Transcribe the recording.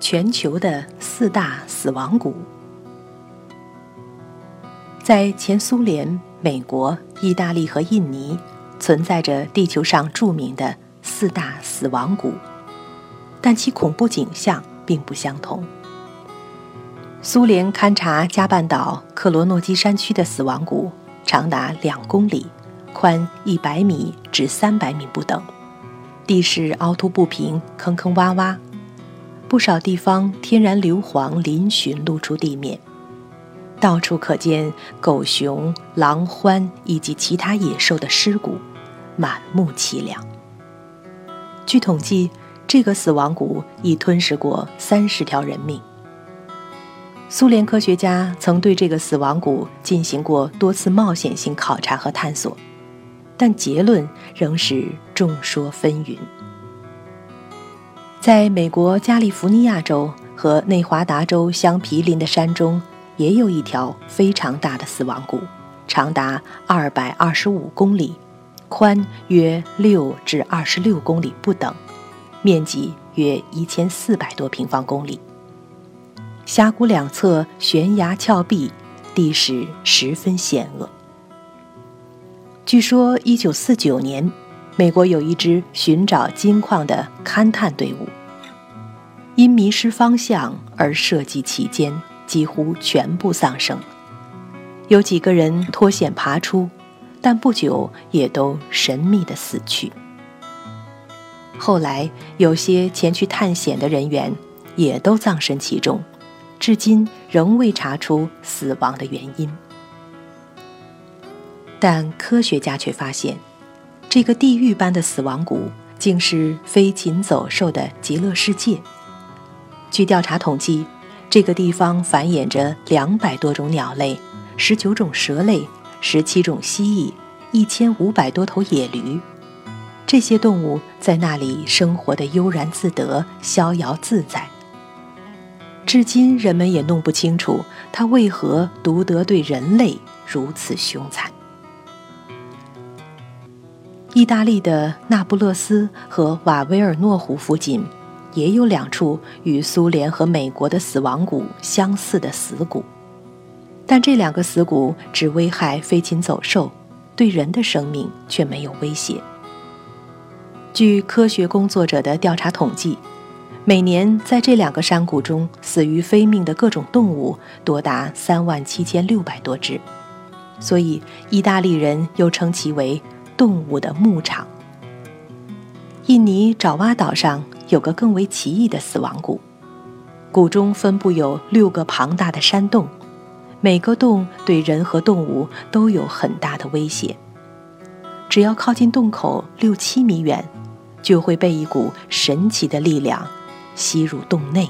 全球的四大死亡谷。在前苏联、美国、意大利和印尼，存在着地球上著名的四大死亡谷，但其恐怖景象并不相同。苏联勘察加半岛克罗诺基山区的死亡谷，长达两公里，宽一百米至三百米不等，地势凹凸不平，坑坑洼洼。不少地方天然硫磺嶙峋露出地面，到处可见狗熊、狼獾以及其他野兽的尸骨，满目凄凉。据统计，这个死亡谷已吞噬过三十条人命。苏联科学家曾对这个死亡谷进行过多次冒险性考察和探索，但结论仍是众说纷纭。在美国加利福尼亚州和内华达州相毗邻的山中，也有一条非常大的死亡谷，长达二百二十五公里，宽约六至二十六公里不等，面积约一千四百多平方公里。峡谷两侧悬崖峭壁，地势十分险恶。据说，一九四九年。美国有一支寻找金矿的勘探队伍，因迷失方向而涉及其间，几乎全部丧生。有几个人脱险爬出，但不久也都神秘的死去。后来，有些前去探险的人员也都葬身其中，至今仍未查出死亡的原因。但科学家却发现。这个地狱般的死亡谷，竟是飞禽走兽的极乐世界。据调查统计，这个地方繁衍着两百多种鸟类、十九种蛇类、十七种蜥蜴、一千五百多头野驴。这些动物在那里生活的悠然自得、逍遥自在。至今，人们也弄不清楚它为何独得对人类如此凶残。意大利的那不勒斯和瓦维尔诺湖附近，也有两处与苏联和美国的死亡谷相似的死谷，但这两个死谷只危害飞禽走兽，对人的生命却没有威胁。据科学工作者的调查统计，每年在这两个山谷中死于非命的各种动物多达三万七千六百多只，所以意大利人又称其为。动物的牧场。印尼爪哇岛上有个更为奇异的死亡谷，谷中分布有六个庞大的山洞，每个洞对人和动物都有很大的威胁。只要靠近洞口六七米远，就会被一股神奇的力量吸入洞内。